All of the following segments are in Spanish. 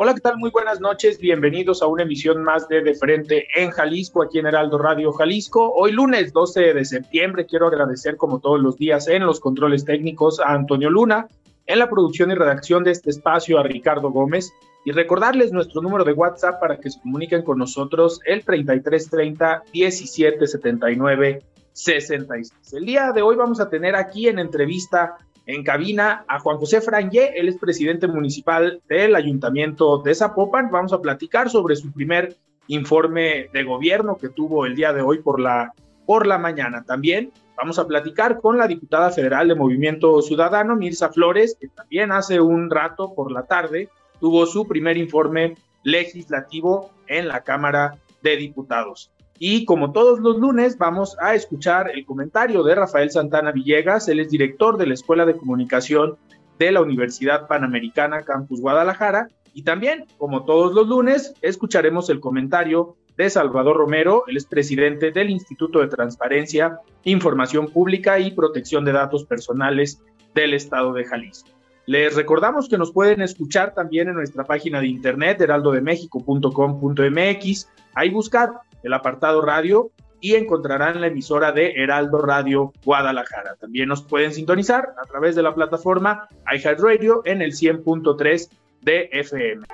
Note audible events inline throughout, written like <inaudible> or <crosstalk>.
Hola, ¿qué tal? Muy buenas noches. Bienvenidos a una emisión más de De Frente en Jalisco, aquí en Heraldo Radio Jalisco. Hoy lunes 12 de septiembre quiero agradecer como todos los días en los controles técnicos a Antonio Luna, en la producción y redacción de este espacio a Ricardo Gómez y recordarles nuestro número de WhatsApp para que se comuniquen con nosotros el 3330 1779 66. El día de hoy vamos a tener aquí en entrevista en cabina a Juan José Frangé, él es presidente municipal del Ayuntamiento de Zapopan. Vamos a platicar sobre su primer informe de gobierno que tuvo el día de hoy por la, por la mañana. También vamos a platicar con la diputada federal de Movimiento Ciudadano, Mirza Flores, que también hace un rato por la tarde tuvo su primer informe legislativo en la Cámara de Diputados. Y como todos los lunes, vamos a escuchar el comentario de Rafael Santana Villegas, él es director de la Escuela de Comunicación de la Universidad Panamericana Campus Guadalajara. Y también, como todos los lunes, escucharemos el comentario de Salvador Romero, él es presidente del Instituto de Transparencia, Información Pública y Protección de Datos Personales del Estado de Jalisco. Les recordamos que nos pueden escuchar también en nuestra página de internet, heraldodemexico.com.mx. Ahí buscar el apartado radio y encontrarán la emisora de Heraldo Radio Guadalajara. También nos pueden sintonizar a través de la plataforma iHeartRadio en el 100.3 de FM.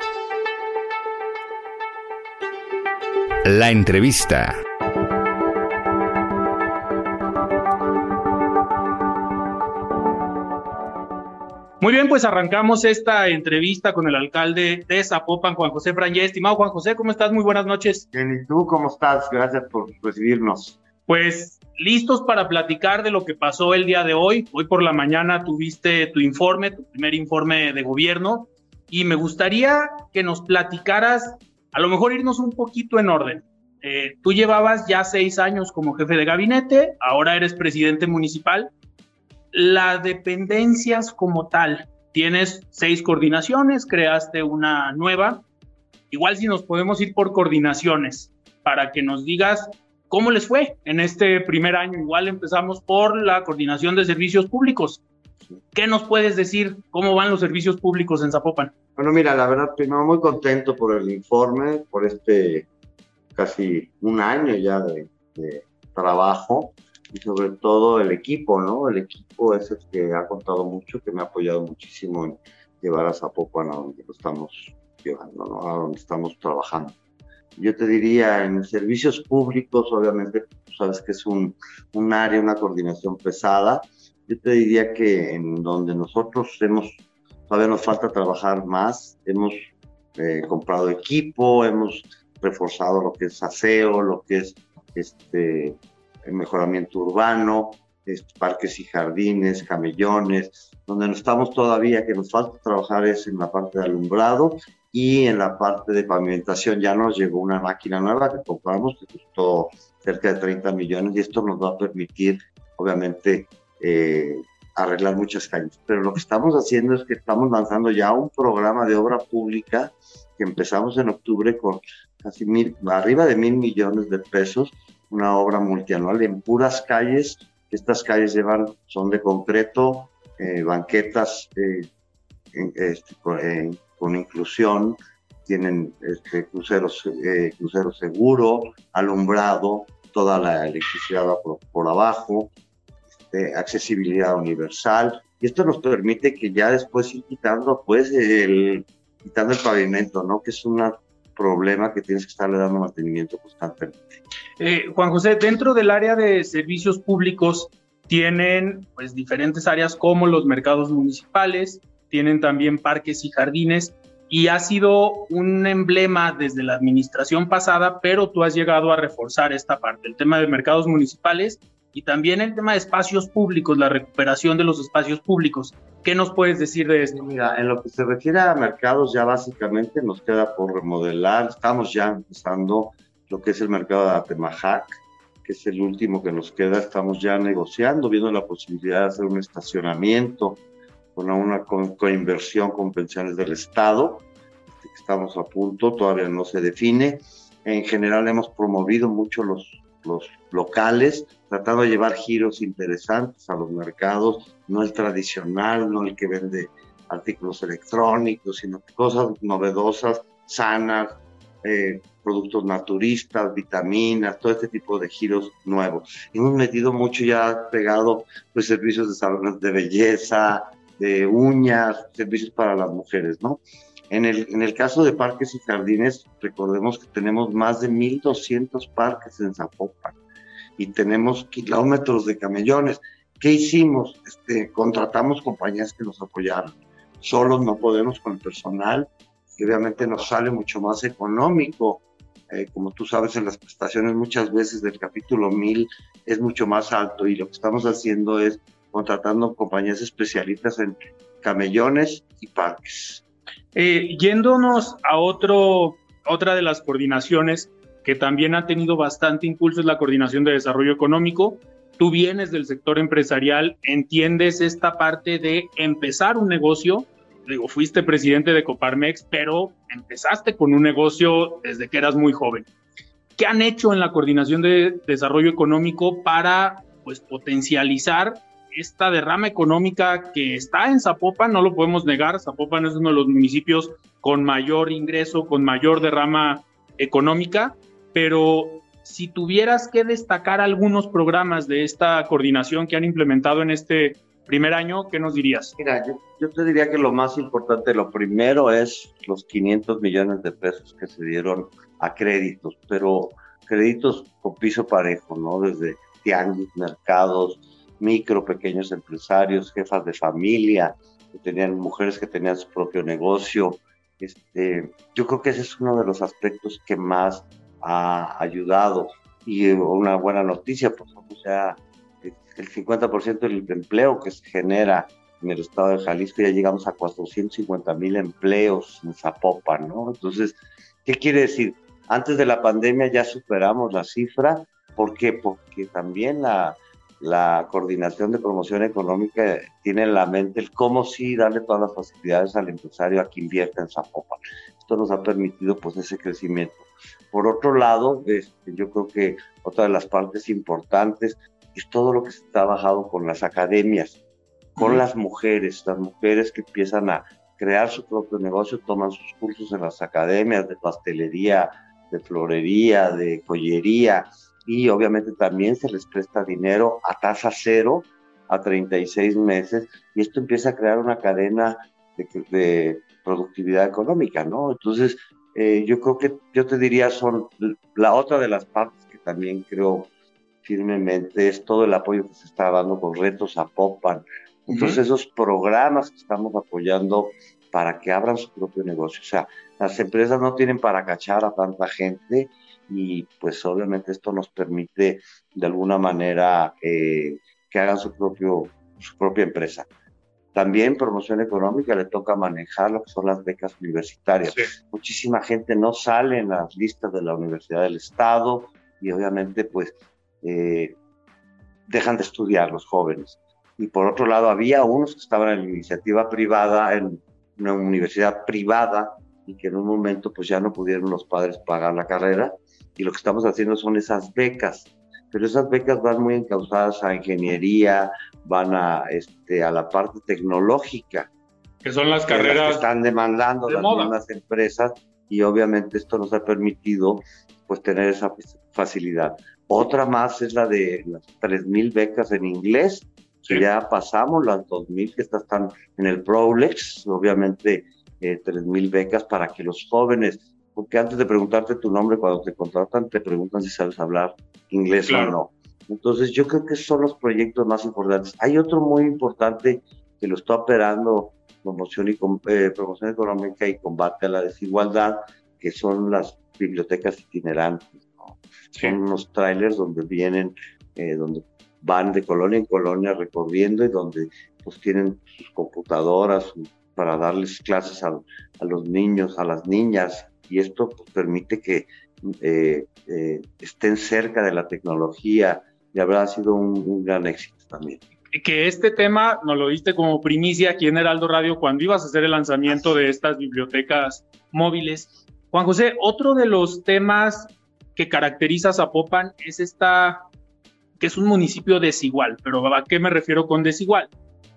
La entrevista. Muy bien, pues arrancamos esta entrevista con el alcalde de Zapopan, Juan José Frangé. Estimado Juan José, ¿cómo estás? Muy buenas noches. Bien, ¿y tú cómo estás? Gracias por recibirnos. Pues listos para platicar de lo que pasó el día de hoy. Hoy por la mañana tuviste tu informe, tu primer informe de gobierno, y me gustaría que nos platicaras, a lo mejor irnos un poquito en orden. Eh, tú llevabas ya seis años como jefe de gabinete, ahora eres presidente municipal la dependencias como tal, tienes seis coordinaciones, creaste una nueva. Igual si nos podemos ir por coordinaciones para que nos digas cómo les fue en este primer año. Igual empezamos por la coordinación de servicios públicos. ¿Qué nos puedes decir? ¿Cómo van los servicios públicos en Zapopan? Bueno, mira, la verdad, primero muy contento por el informe, por este casi un año ya de trabajo y sobre todo el equipo, ¿no? El equipo es el que ha contado mucho, que me ha apoyado muchísimo en llevar a Zapopan a donde lo estamos llevando, ¿no? A donde estamos trabajando. Yo te diría, en servicios públicos, obviamente, tú sabes que es un, un área, una coordinación pesada. Yo te diría que en donde nosotros hemos, todavía nos falta trabajar más, hemos eh, comprado equipo, hemos reforzado lo que es aseo, lo que es este, el mejoramiento urbano, parques y jardines, camellones, donde no estamos todavía, que nos falta trabajar es en la parte de alumbrado y en la parte de pavimentación. Ya nos llegó una máquina nueva que compramos que costó cerca de 30 millones y esto nos va a permitir, obviamente, eh, arreglar muchas calles. Pero lo que estamos haciendo es que estamos lanzando ya un programa de obra pública que empezamos en octubre con casi mil, arriba de mil millones de pesos una obra multianual en puras calles. Estas calles llevan, son de concreto, eh, banquetas eh, este, con, inclusión, tienen este, cruceros, eh, crucero seguro, alumbrado, toda la electricidad por, abajo, este, accesibilidad universal. Y esto nos permite que ya después ir quitando, pues, el, quitando el pavimento, ¿no? Que es una problema que tienes que estarle dando mantenimiento constantemente. Eh, Juan José, dentro del área de servicios públicos tienen pues diferentes áreas como los mercados municipales, tienen también parques y jardines y ha sido un emblema desde la administración pasada, pero tú has llegado a reforzar esta parte. El tema de mercados municipales y también el tema de espacios públicos, la recuperación de los espacios públicos. ¿Qué nos puedes decir de esto? Mira, en lo que se refiere a mercados, ya básicamente nos queda por remodelar. Estamos ya empezando lo que es el mercado de Atemajac, que es el último que nos queda. Estamos ya negociando, viendo la posibilidad de hacer un estacionamiento con una coinversión con, pensiones del Estado. Estamos a punto, todavía no se define. En general hemos promovido mucho los los locales, tratando de llevar giros interesantes a los mercados, no el tradicional, no el que vende artículos electrónicos, sino cosas novedosas, sanas, eh, productos naturistas, vitaminas, todo este tipo de giros nuevos. Hemos metido mucho ya pegado pues servicios de salones de belleza, de uñas, servicios para las mujeres, ¿no? En el, en el caso de parques y jardines, recordemos que tenemos más de 1.200 parques en Zapopan y tenemos kilómetros de camellones. ¿Qué hicimos? Este, contratamos compañías que nos apoyaron. Solos no podemos con el personal, y obviamente nos sale mucho más económico. Eh, como tú sabes, en las prestaciones muchas veces del capítulo 1000 es mucho más alto y lo que estamos haciendo es contratando compañías especialistas en camellones y parques. Eh, yéndonos a otro, otra de las coordinaciones que también ha tenido bastante impulso es la coordinación de desarrollo económico. Tú vienes del sector empresarial, entiendes esta parte de empezar un negocio. Digo, fuiste presidente de Coparmex, pero empezaste con un negocio desde que eras muy joven. ¿Qué han hecho en la coordinación de desarrollo económico para pues, potencializar esta derrama económica que está en Zapopan, no lo podemos negar, Zapopan es uno de los municipios con mayor ingreso, con mayor derrama económica, pero si tuvieras que destacar algunos programas de esta coordinación que han implementado en este primer año, ¿qué nos dirías? Mira, yo, te diría que lo más importante, lo primero es los 500 millones de pesos que se dieron a créditos, pero créditos con piso parejo, ¿no? Desde tianguis, mercados, micro, pequeños empresarios, jefas de familia, que tenían mujeres que tenían su propio negocio. Este, yo creo que ese es uno de los aspectos que más ha ayudado. Y una buena noticia, pues o sea, el 50% del empleo que se genera en el estado de Jalisco, ya llegamos a 450 mil empleos en Zapopan, ¿no? Entonces, ¿qué quiere decir? Antes de la pandemia ya superamos la cifra. ¿Por qué? Porque también la, la coordinación de promoción económica tiene en la mente el cómo sí darle todas las facilidades al empresario a que invierta en Zapopan. Esto nos ha permitido pues ese crecimiento. Por otro lado, este, yo creo que otra de las partes importantes es todo lo que se ha trabajado con las academias, con las mujeres, las mujeres que empiezan a crear su propio negocio, toman sus cursos en las academias de pastelería, de florería, de joyería, y obviamente también se les presta dinero a tasa cero a 36 meses y esto empieza a crear una cadena de, productividad económica, ¿no? Entonces, eh, yo creo que yo te diría son la otra de las partes que también creo firmemente es todo el apoyo que se está dando con retos a Popan. Entonces, esos programas que estamos apoyando para que abran su propio negocio. O sea, las empresas no tienen para cachar a tanta gente y pues obviamente esto nos permite de alguna manera eh, que hagan su, propio, su propia empresa. También promoción económica le toca manejar lo que son las becas universitarias. Muchísima gente no sale en las listas de la Universidad del Estado y obviamente pues eh, dejan de estudiar los jóvenes. Y por otro lado, había unos que estaban en la iniciativa privada, en una universidad privada, y que en un momento pues ya no pudieron los padres pagar la carrera y lo que estamos haciendo son esas becas, pero esas becas van muy encausadas a ingeniería, van a, este, a la parte tecnológica. Que son las carreras que están demandando las mismas empresas y obviamente esto nos ha permitido pues tener esa facilidad. Otra más es la de las 3.000 becas en inglés, que ya pasamos las 2.000 que están en el Prolex, obviamente eh, 3.000 becas para que los jóvenes porque antes de preguntarte tu nombre, cuando te contratan, te preguntan si sabes hablar inglés o no. Entonces, yo creo que son los proyectos más importantes. Hay otro muy importante que lo está operando promoción, y, eh, promoción económica y combate a la desigualdad, que son las bibliotecas itinerantes. Son unos trailers donde vienen, eh, donde van de colonia en colonia recorriendo y donde pues tienen sus computadoras para darles clases a, los niños, a las niñas, y esto pues, permite que eh, eh, estén cerca de la tecnología, y habrá sido un, gran éxito también que este tema nos lo diste como primicia aquí en Heraldo Radio cuando ibas a hacer el lanzamiento de estas bibliotecas móviles. Juan José, otro de los temas que caracteriza a Zapopan es esta, que es un municipio desigual, pero ¿a qué me refiero con desigual?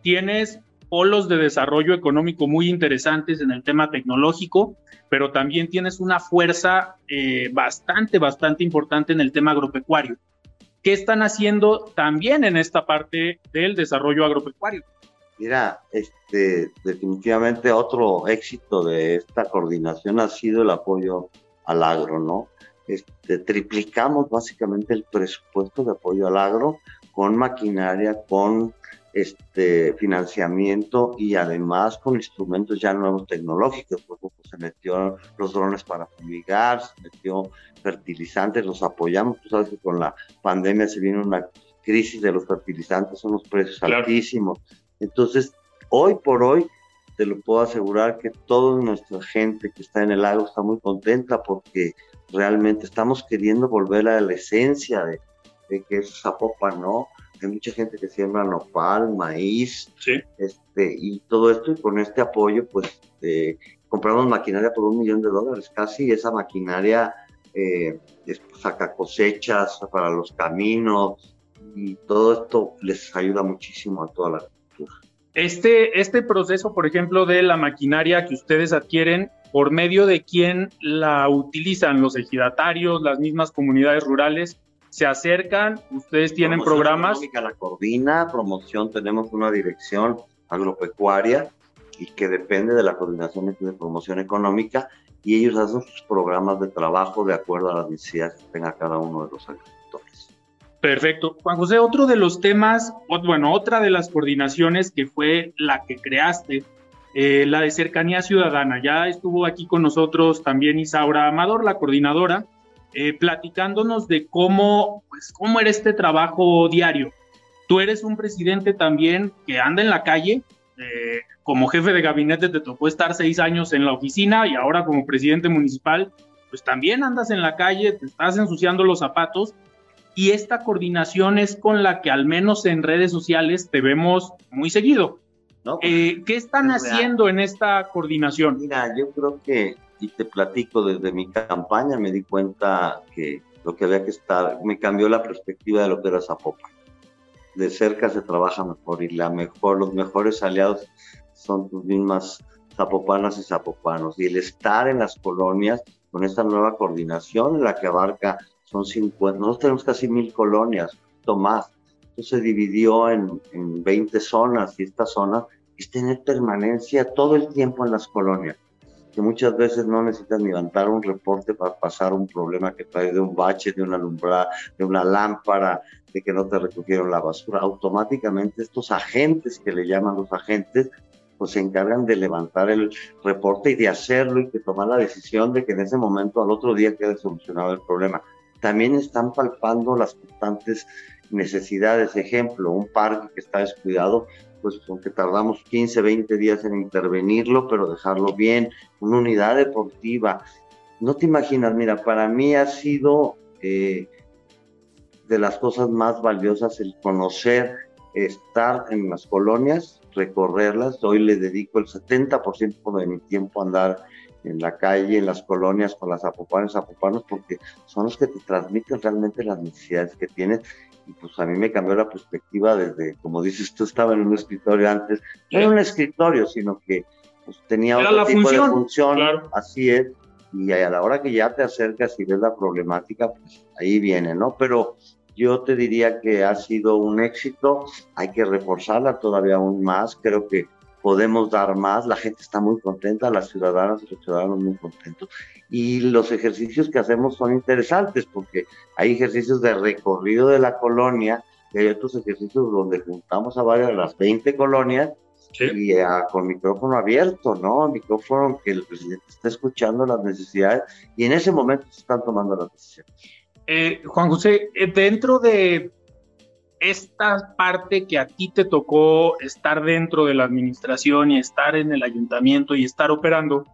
Tienes polos de desarrollo económico muy interesantes en el tema tecnológico, pero también tienes una fuerza eh, bastante, bastante importante en el tema agropecuario. ¿Qué están haciendo también en esta parte del desarrollo agropecuario? Mira, este, definitivamente otro éxito de esta coordinación ha sido el apoyo al agro, ¿no? Este, triplicamos básicamente el presupuesto de apoyo al agro con maquinaria, con este financiamiento y además con instrumentos ya nuevos tecnológicos, por ejemplo, se metió los drones para fumigar, se metió fertilizantes, los apoyamos, tú sabes que con la pandemia se viene una crisis de los fertilizantes, son los precios altísimos. Entonces, hoy por hoy, te lo puedo asegurar que toda nuestra gente que está en el lago está muy contenta porque realmente estamos queriendo volver a la esencia de, de que es Zapopan, ¿no? Hay mucha gente que siembra nopal, maíz, este, y todo esto, y con este apoyo, pues eh, compramos maquinaria por un millón de dólares casi, esa maquinaria eh, saca cosechas para los caminos, y todo esto les ayuda muchísimo a toda la cultura. Este, este proceso, por ejemplo, de la maquinaria que ustedes adquieren, ¿por medio de quién la utilizan? ¿Los ejidatarios, las mismas comunidades rurales? Se acercan, ustedes tienen programas. La coordina, promoción, tenemos una dirección agropecuaria y que depende de la coordinación de promoción económica y ellos hacen sus programas de trabajo de acuerdo a las necesidades que tenga cada uno de los agricultores. Perfecto. Juan José, otro de los temas, bueno, otra de las coordinaciones que fue la que creaste, eh, la de cercanía ciudadana. Ya estuvo aquí con nosotros también Isaura Amador, la coordinadora, eh, platicándonos de cómo, pues, cómo era este trabajo diario. Tú eres un presidente también que anda en la calle, eh, como jefe de gabinete te tocó estar seis años en la oficina y ahora como presidente municipal, pues también andas en la calle, te estás ensuciando los zapatos y esta coordinación es con la que al menos en redes sociales te vemos muy seguido. Pues, eh, ¿Qué están haciendo en esta coordinación? Mira, yo creo que y te platico desde mi campaña, me di cuenta que lo que había que estar, me cambió la perspectiva de lo que era Zapopan. De cerca se trabaja mejor y la mejor, los mejores aliados son tus mismas zapopanas y zapopanos. Y el estar en las colonias con esta nueva coordinación en la que abarca, son 50, nosotros tenemos casi mil colonias, más. Entonces se dividió en, en 20 zonas y esta zona es tener permanencia todo el tiempo en las colonias que muchas veces no necesitas ni levantar un reporte para pasar un problema que trae de un bache, de una alumbrada, de una lámpara, de que no te recogieron la basura. Automáticamente estos agentes que le llaman los agentes, pues se encargan de levantar el reporte y de hacerlo y de tomar la decisión de que en ese momento al otro día quede solucionado el problema. También están palpando las constantes necesidades. Ejemplo, un parque que está descuidado, pues aunque tardamos 15, 20 días en intervenirlo, pero dejarlo bien, una unidad deportiva. No te imaginas, mira, para mí ha sido eh, de las cosas más valiosas el conocer, estar en las colonias, recorrerlas. Hoy le dedico el 70% de mi tiempo a andar en la calle, en las colonias, con las zapopanas, zapopanos, porque son los que te transmiten realmente las necesidades que tienes y pues a mí me cambió la perspectiva desde, como dices, tú estaba en un escritorio antes, no era un escritorio, sino que pues, tenía otro tipo de función, así es, y a la hora que ya te acercas y ves la problemática, pues ahí viene, ¿no? Pero yo te diría que ha sido un éxito, hay que reforzarla todavía aún más, creo que podemos dar más, la gente está muy contenta, las ciudadanas y los ciudadanos muy contentos. Y los ejercicios que hacemos son interesantes porque hay ejercicios de recorrido de la colonia y hay otros ejercicios donde juntamos a varias de las 20 colonias y con micrófono abierto, ¿no? Micrófono que el presidente está escuchando las necesidades y en ese momento se están tomando las decisiones. Eh, Juan José, eh, dentro de esta parte que a ti te tocó estar dentro de la administración y estar en el ayuntamiento y estar operando,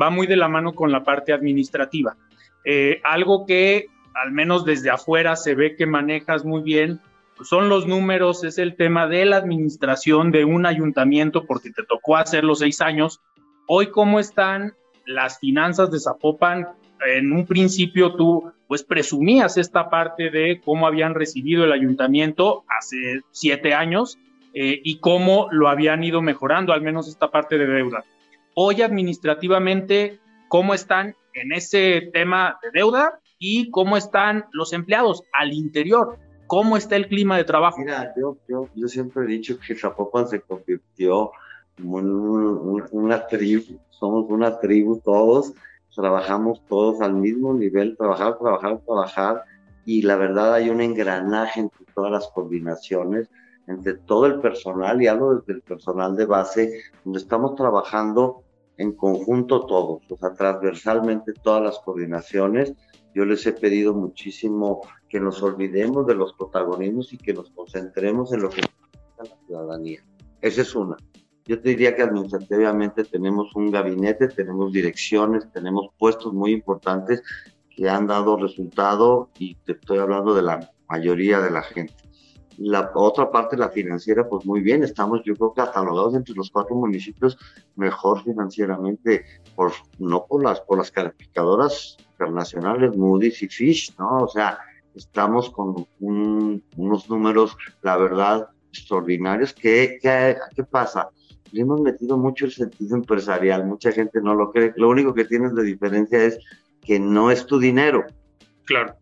va muy de la mano con la parte administrativa. Eh, algo que al menos desde afuera se ve que manejas muy bien, son los números, es el tema de la administración de un ayuntamiento, porque te tocó hacer los seis años. Hoy, ¿cómo están las finanzas de Zapopan? En un principio tú pues presumías esta parte de cómo habían recibido el ayuntamiento hace siete años eh, y cómo lo habían ido mejorando, al menos esta parte de deuda. Hoy administrativamente, ¿cómo están en ese tema de deuda y cómo están los empleados al interior? ¿Cómo está el clima de trabajo? Mira, yo, yo, yo siempre he dicho que Zapopan se convirtió en una tribu, somos una tribu todos, trabajamos todos al mismo nivel, trabajar, trabajar, trabajar, y la verdad hay un engranaje entre todas las coordinaciones, entre todo el personal, y hablo desde el personal de base, donde estamos trabajando en conjunto todos, o sea, transversalmente todas las coordinaciones. Yo les he pedido muchísimo que nos olvidemos de los protagonismos y que nos concentremos en lo que necesita la ciudadanía. Esa es una. Yo te diría que administrativamente tenemos un gabinete, tenemos direcciones, tenemos puestos muy importantes que han dado resultado y te estoy hablando de la mayoría de la gente. La otra parte, la financiera, pues muy bien, estamos yo creo que catalogados entre los cuatro municipios mejor financieramente, por, no por las, por las calificadoras internacionales, Moody's y Fish, ¿no? O sea, estamos con unos números, la verdad, extraordinarios. ¿Qué, qué, qué pasa? Le hemos metido mucho el sentido empresarial, mucha gente no lo cree, lo único que tienes de diferencia es que no es tu dinero. Claro.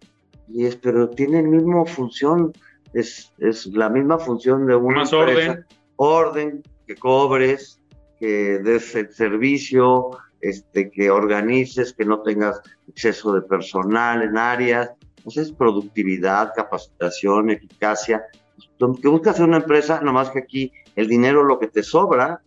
Y es, pero tiene la misma función, es, es la misma función de una Más orden. Orden, que cobres, que des el servicio, este, que organices, que no tengas exceso de personal en áreas. Entonces, productividad, capacitación, eficacia. Que buscas una empresa, nomás que aquí el dinero, lo que te sobra,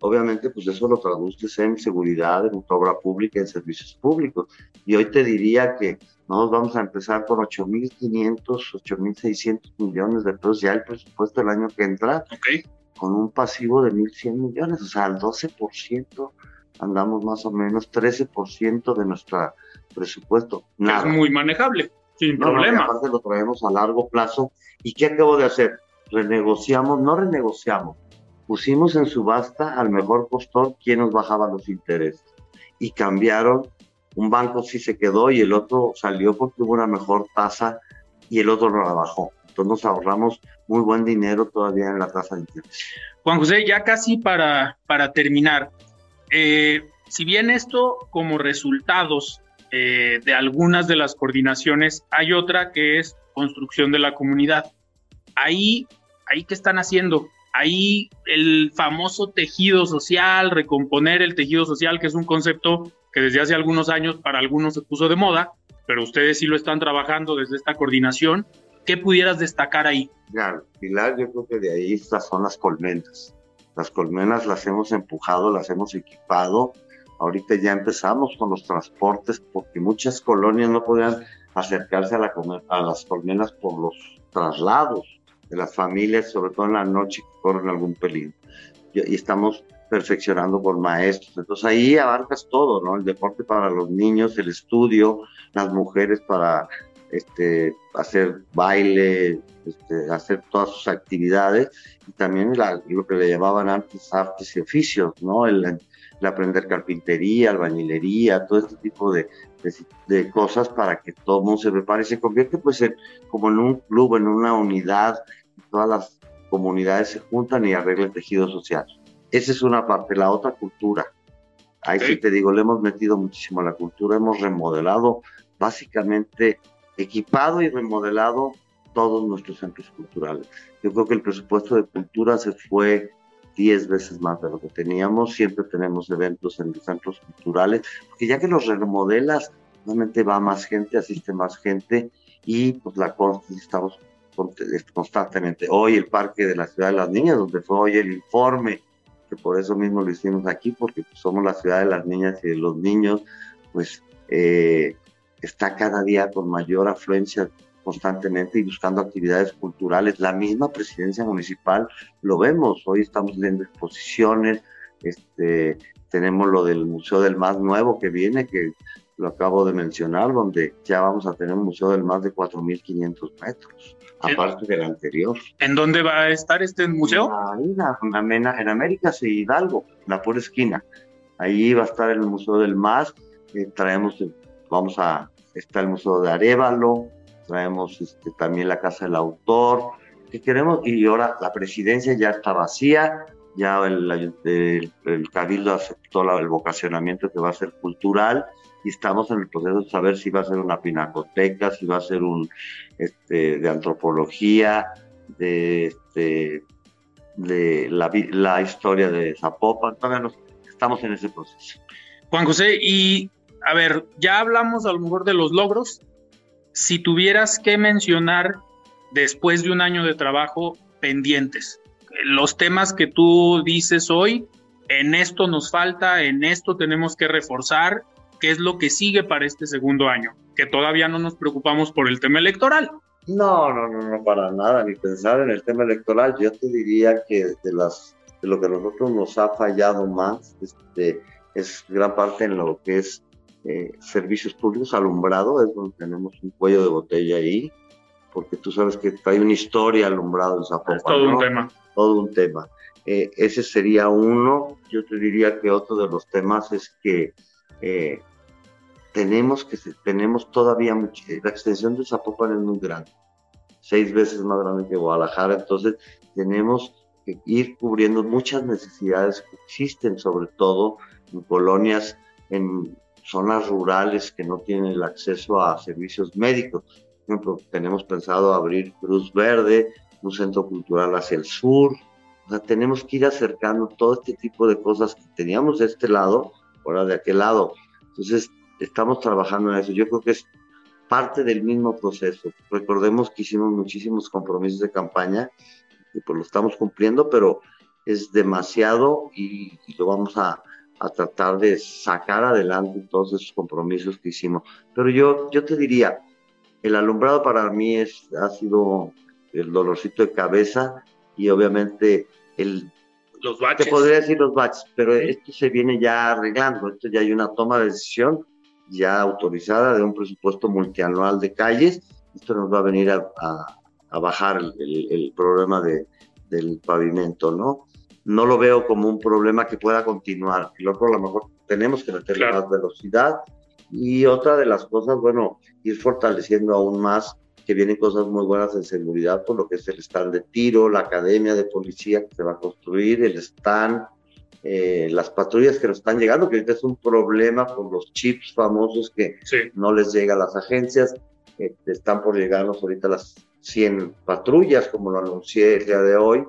obviamente, pues eso lo traduces en seguridad, en obra pública, en servicios públicos. Y hoy te diría que nos vamos a empezar con 8.500, 8.600 millones de pesos ya el presupuesto del año que entra, con un pasivo de 1.100 millones, o sea, al 12% andamos más o menos 13% de nuestro presupuesto. Es muy manejable, sin problema. aparte lo traemos a largo plazo. ¿Y qué acabo de hacer? renegociamos, no renegociamos, pusimos en subasta al mejor postor quien nos bajaba los intereses y cambiaron, un banco sí se quedó y el otro salió porque hubo una mejor tasa y el otro no la bajó. Entonces nos ahorramos muy buen dinero todavía en la tasa de interés. Juan José, ya casi para, para terminar, eh, si bien esto como resultados eh, de algunas de las coordinaciones, hay otra que es construcción de la comunidad. Ahí ahí qué están haciendo. Ahí el famoso tejido social, recomponer el tejido social, que es un concepto que desde hace algunos años para algunos se puso de moda, pero ustedes sí lo están trabajando desde esta coordinación. ¿Qué pudieras destacar ahí? Ya, Pilar, yo creo que de ahí estas son las colmenas. Las colmenas las hemos empujado, las hemos equipado. Ahorita ya empezamos con los transportes porque muchas colonias no podían acercarse a las colmenas por los traslados de las familias, sobre todo en la noche que corren algún peligro. Y, estamos perfeccionando por maestros. Entonces ahí abarcas todo, ¿no? El deporte para los niños, el estudio, las mujeres para este, hacer baile, este, hacer todas sus actividades y también lo que le llamaban antes artes y oficios, ¿no? El, aprender carpintería, albañilería, todo este tipo de, de, cosas para que todo el mundo se prepare y se convierte pues en, como en un club, en una unidad todas las comunidades se juntan y arreglan el tejido social. Esa es una parte. La otra, cultura. Ahí sí te digo, le hemos metido muchísimo a la cultura, hemos remodelado, básicamente equipado y remodelado todos nuestros centros culturales. Yo creo que el presupuesto de cultura se fue 10 veces más de lo que teníamos. Siempre tenemos eventos en los centros culturales, porque ya que los remodelas, realmente va más gente, asiste más gente y pues la estamos constantemente. Hoy el Parque de la Ciudad de las Niñas, donde fue hoy el informe, que por eso mismo lo hicimos aquí, porque somos la ciudad de las niñas y de los niños, pues eh, está cada día con mayor afluencia constantemente y buscando actividades culturales. La misma presidencia municipal lo vemos, hoy estamos viendo exposiciones, este, tenemos lo del Museo del Más Nuevo que viene, que lo acabo de mencionar, donde ya vamos a tener un museo del más de 4.500 metros, aparte del anterior. ¿En dónde va a estar este museo? Ahí, en, en América y Hidalgo, la pura esquina. Ahí va a estar el Museo del Más, eh, traemos, vamos a, está el Museo de Arevalo, traemos este, también la Casa del Autor, que queremos, y ahora la presidencia ya está vacía, ya el, el, Cabildo aceptó el vocacionamiento que va a ser cultural, y estamos en el proceso de saber si va a ser una pinacoteca, si va a ser un este, de antropología, de, este, de la, la, historia de Zapopan, todavía estamos en ese proceso. Juan José, y a ver, ya hablamos a lo mejor de los logros. Si tuvieras que mencionar después de un año de trabajo pendientes, los temas que tú dices hoy, en esto nos falta, en esto tenemos que reforzar, qué es lo que sigue para este segundo año, que todavía no nos preocupamos por el tema electoral. No, no, no, no, para nada, ni pensar en el tema electoral. Yo te diría que de, las, de lo que a nosotros nos ha fallado más este, es gran parte en lo que es eh, servicios públicos, alumbrado, es donde tenemos un cuello de botella ahí, porque tú sabes que hay una historia alumbrado en Zapopan. Es todo un tema. Todo un tema. Eh, ese sería uno. Yo te diría que otro de los temas es que eh, tenemos que tenemos todavía mucha, la extensión de Zapopan es muy grande, seis veces más grande que Guadalajara, entonces tenemos que ir cubriendo muchas necesidades que existen, sobre todo en colonias, en zonas rurales que no tienen el acceso a servicios médicos. Por ejemplo, tenemos pensado abrir Cruz Verde, un centro cultural hacia el sur. O sea, tenemos que ir acercando todo este tipo de cosas que teníamos de este lado, ahora de aquel lado. Entonces, estamos trabajando en eso. Yo creo que es parte del mismo proceso. Recordemos que hicimos muchísimos compromisos de campaña y pues lo estamos cumpliendo, pero es demasiado y, lo vamos a, a, tratar de sacar adelante todos esos compromisos que hicimos. Pero yo, yo te diría, el alumbrado para mí es, ha sido el dolorcito de cabeza y obviamente el... Los baches. Te podría decir los baches, pero esto se viene ya arreglando, esto ya hay una toma de decisión ya autorizada de un presupuesto multianual de calles. Esto nos va a venir a, a, bajar el, el, problema de, del pavimento, ¿no? No lo veo como un problema que pueda continuar. El otro, a lo mejor tenemos que meterle más velocidad. Y otra de las cosas, bueno, ir fortaleciendo aún más, que vienen cosas muy buenas en seguridad, por lo que es el stand de tiro, la academia de policía que se va a construir, el stand eh, las patrullas que nos están llegando, que ahorita es un problema por los chips famosos que no les llega a las agencias. Este, están por llegarnos ahorita las 100 patrullas, como lo anuncié el día de hoy,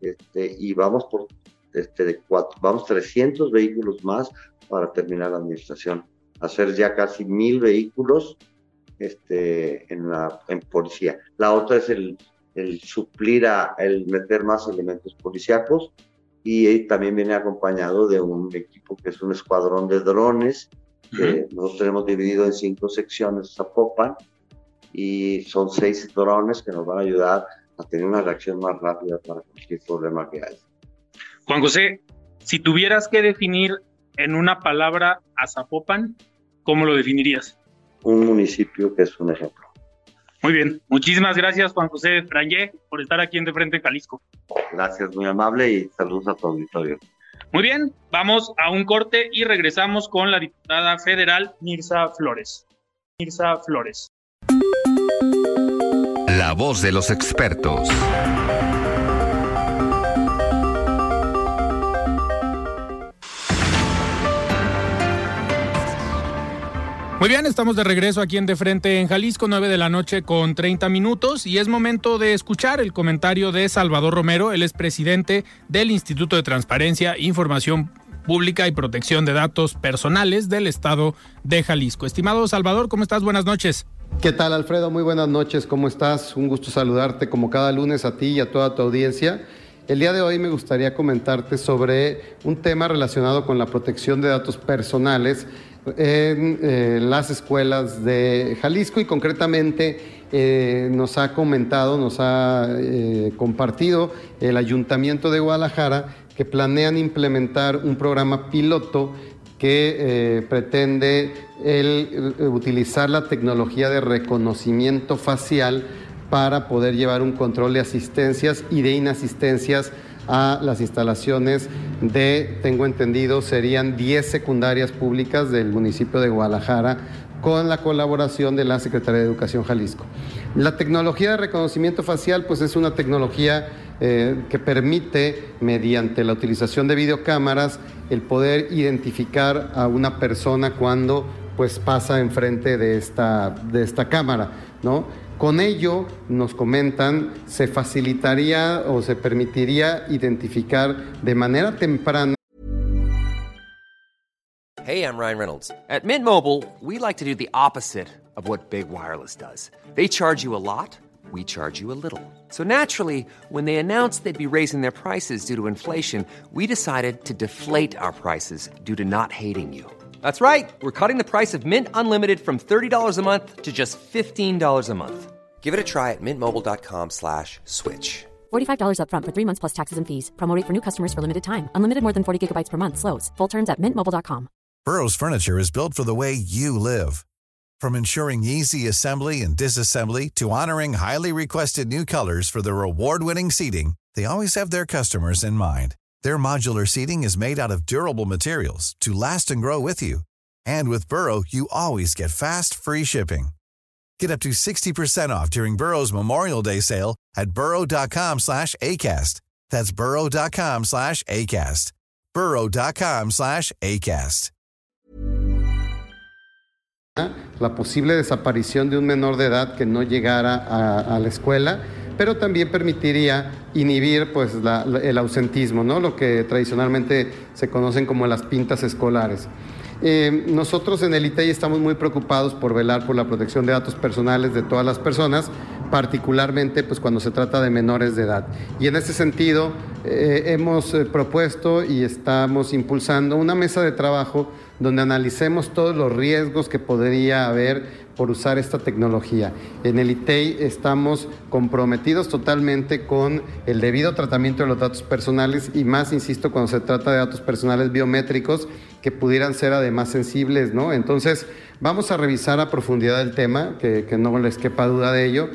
este, y vamos por este, de cuatro, vamos 300 vehículos más para terminar la administración. Hacer ya casi mil vehículos este, en, la, en policía. La otra es el, el suplir a, el meter más elementos policíacos y también viene acompañado de un equipo que es un escuadrón de drones que nosotros tenemos dividido en cinco secciones Zapopan y son seis drones que nos van a ayudar a tener una reacción más rápida para cualquier problema que haya. Juan José, si tuvieras que definir en una palabra a Zapopan, ¿cómo lo definirías? Un municipio que es un ejemplo. Muy bien, muchísimas gracias Juan José Frangé por estar aquí en De Frente Jalisco. Gracias, muy amable y saludos a tu auditorio. Muy bien, vamos a un corte y regresamos con la diputada federal Mirza Flores. Mirza Flores. La voz de los expertos. Muy bien, estamos de regreso aquí en De Frente en Jalisco, 9 de la noche con 30 minutos y es momento de escuchar el comentario de Salvador Romero, él es presidente del Instituto de Transparencia, Información Pública y Protección de Datos Personales del Estado de Jalisco. Estimado Salvador, ¿cómo estás? Buenas noches. ¿Qué tal, Alfredo? Muy buenas noches, ¿cómo estás? Un gusto saludarte como cada lunes a ti y a toda tu audiencia. El día de hoy me gustaría comentarte sobre un tema relacionado con la protección de datos personales en eh, las escuelas de Jalisco y concretamente eh, nos ha comentado, nos ha eh, compartido el Ayuntamiento de Guadalajara que planean implementar un programa piloto que pretende utilizar la tecnología de reconocimiento facial para poder llevar un control de asistencias y de inasistencias a las instalaciones de, tengo entendido, serían 10 secundarias públicas del municipio de Guadalajara con la colaboración de la Secretaría de Educación Jalisco. La tecnología de reconocimiento facial pues es una tecnología eh, que permite, mediante la utilización de videocámaras, el poder identificar a una persona cuando pues pasa enfrente de esta, de esta cámara, ¿no? Con ello, nos comentan, se facilitaría o se permitiría identificar de manera temprana. Hey, I'm Ryan Reynolds. At Mint Mobile, we like to do the opposite of what Big Wireless does. They charge you a lot, we charge you a little. So naturally, when they announced they'd be raising their prices due to inflation, we decided to deflate our prices due to not hating you. That's right. We're cutting the price of Mint Unlimited from $30 a month to just $15 a month. Give it a try at mintmobile.com slash switch. $45 upfront for three months plus taxes and fees. Promo rate for new customers for limited time. Unlimited more than 40 gigabytes per month. Slows. Full terms at mintmobile.com. Burrow's furniture is built for the way you live. From ensuring easy assembly and disassembly to honoring highly requested new colors for their award-winning seating, they always have their customers in mind. Their modular seating is made out of durable materials to last and grow with you. And with Burrow, you always get fast, free shipping. Get up to 60% off during Burrow's Memorial Day sale at burrow.com slash ACAST. That's burrow.com slash ACAST. burrow.com slash ACAST. La posible desaparición de un menor de edad que no llegara a, a la escuela pero también permitiría inhibir pues, el ausentismo, ¿no? lo que tradicionalmente se conocen como las pintas escolares. Eh, nosotros en el ITEI estamos muy preocupados por velar por la protección de datos personales de todas las personas, particularmente pues, cuando se trata de menores de edad. Y en ese sentido eh, hemos eh, propuesto y estamos impulsando una mesa de trabajo donde analicemos todos los riesgos que podría haber por usar esta tecnología. En el ITEI estamos comprometidos totalmente con el debido tratamiento de los datos personales y más, insisto, cuando se trata de datos personales biométricos que pudieran ser además sensibles, ¿no? Entonces, vamos a revisar a profundidad el tema, que, no les quepa duda de ello,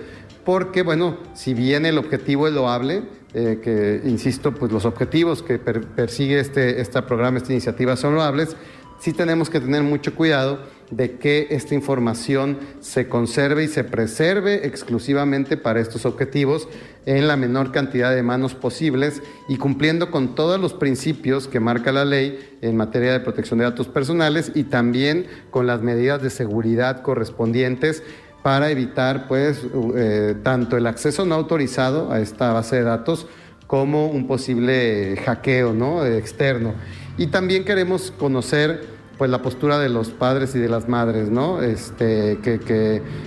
porque, bueno, si bien el objetivo es loable, eh, que, insisto, pues los objetivos que persigue este, este programa, esta iniciativa son loables, sí tenemos que tener mucho cuidado de que esta información se conserve y se preserve exclusivamente para estos objetivos en la menor cantidad de manos posibles y cumpliendo con todos los principios que marca la ley en materia de protección de datos personales y también con las medidas de seguridad correspondientes para evitar pues eh, tanto el acceso no autorizado a esta base de datos como un posible hackeo ¿no? externo. Y también queremos conocer pues la postura de los padres y de las madres, ¿no? Este, que,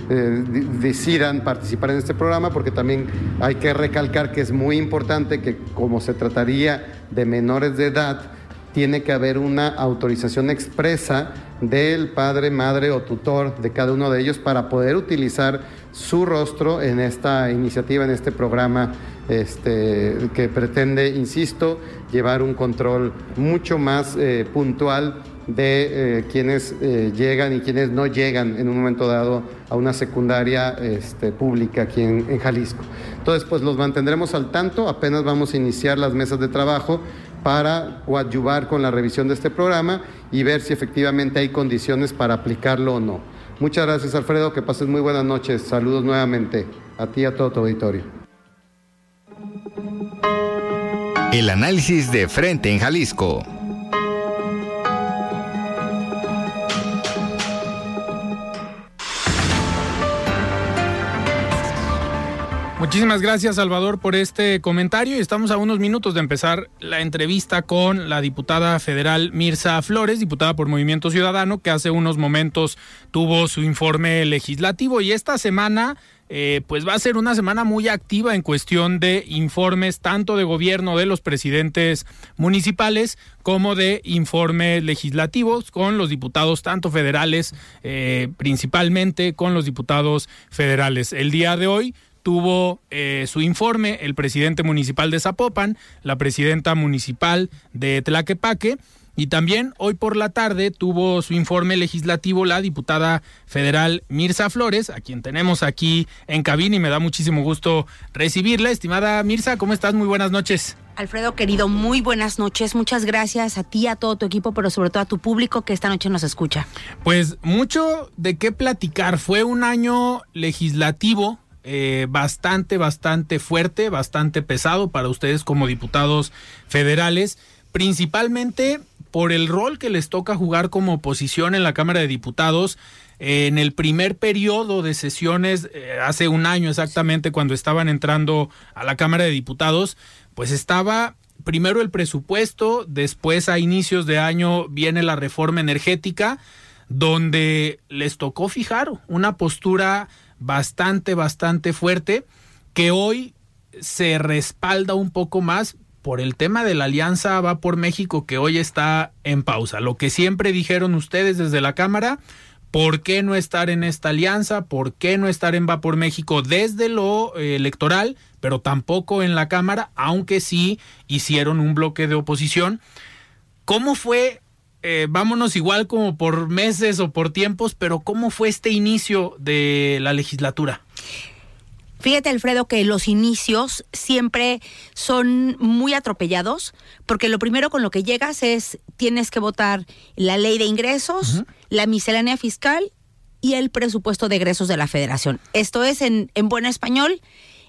eh, decidan participar en este programa, porque también hay que recalcar que es muy importante que como se trataría de menores de edad, tiene que haber una autorización expresa del padre, madre o tutor de cada uno de ellos para poder utilizar su rostro en esta iniciativa, en este programa este, que pretende, insisto, llevar un control mucho más eh, puntual de eh, quienes eh, llegan y quienes no llegan en un momento dado a una secundaria este, pública aquí en, Jalisco. Entonces, pues los mantendremos al tanto, apenas vamos a iniciar las mesas de trabajo para coadyuvar con la revisión de este programa y ver si efectivamente hay condiciones para aplicarlo o no. Muchas gracias, Alfredo, que pases muy buenas noches. Saludos nuevamente a ti y a todo tu auditorio. El análisis de frente en Jalisco. Muchísimas gracias, Salvador, por este comentario. Estamos a unos minutos de empezar la entrevista con la diputada federal Mirza Flores, diputada por Movimiento Ciudadano, que hace unos momentos tuvo su informe legislativo y esta semana eh, pues va a ser una semana muy activa en cuestión de informes tanto de gobierno de los presidentes municipales como de informes legislativos con los diputados tanto federales, eh, principalmente con los diputados federales. El día de hoy tuvo eh, su informe el presidente municipal de Zapopan, la presidenta municipal de Tlaquepaque, y también hoy por la tarde tuvo su informe legislativo la diputada federal Mirza Flores, a quien tenemos aquí en cabina y me da muchísimo gusto recibirla. Estimada Mirza, ¿cómo estás? Muy buenas noches. Alfredo, querido, muy buenas noches. Muchas gracias a ti, a todo tu equipo, pero sobre todo a tu público que esta noche nos escucha. Pues mucho de qué platicar. Fue un año legislativo eh, bastante, bastante fuerte, bastante pesado para ustedes como diputados federales, principalmente por el rol que les toca jugar como oposición en la Cámara de Diputados. en el primer periodo de sesiones, eh, hace un año exactamente, cuando estaban entrando a la Cámara de Diputados, pues estaba primero el presupuesto, después a inicios de año viene la reforma energética, donde les tocó fijar una postura bastante, bastante fuerte, que hoy se respalda un poco más por el tema de la alianza Va por México que hoy está en pausa. Lo que siempre dijeron ustedes desde la Cámara, ¿por qué no estar en esta alianza? ¿Por qué no estar en Va por México desde lo eh, electoral, pero tampoco en la Cámara, aunque sí hicieron un bloque de oposición? ¿Cómo fue eh, vámonos igual como por meses o por tiempos, pero ¿cómo fue este inicio de la legislatura? Fíjate, Alfredo, que los inicios siempre son muy atropellados, porque lo primero con lo que llegas es tienes que votar la ley de ingresos, la miscelánea fiscal y el presupuesto de egresos de la federación. Esto es en, en buen español